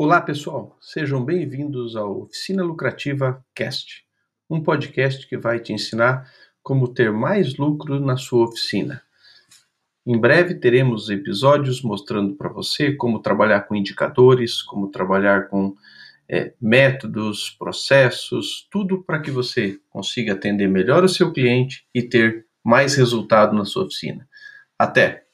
Olá, pessoal. Sejam bem-vindos ao Oficina Lucrativa Cast, um podcast que vai te ensinar como ter mais lucro na sua oficina. Em breve teremos episódios mostrando para você como trabalhar com indicadores, como trabalhar com é, métodos, processos, tudo para que você consiga atender melhor o seu cliente e ter mais resultado na sua oficina. Até!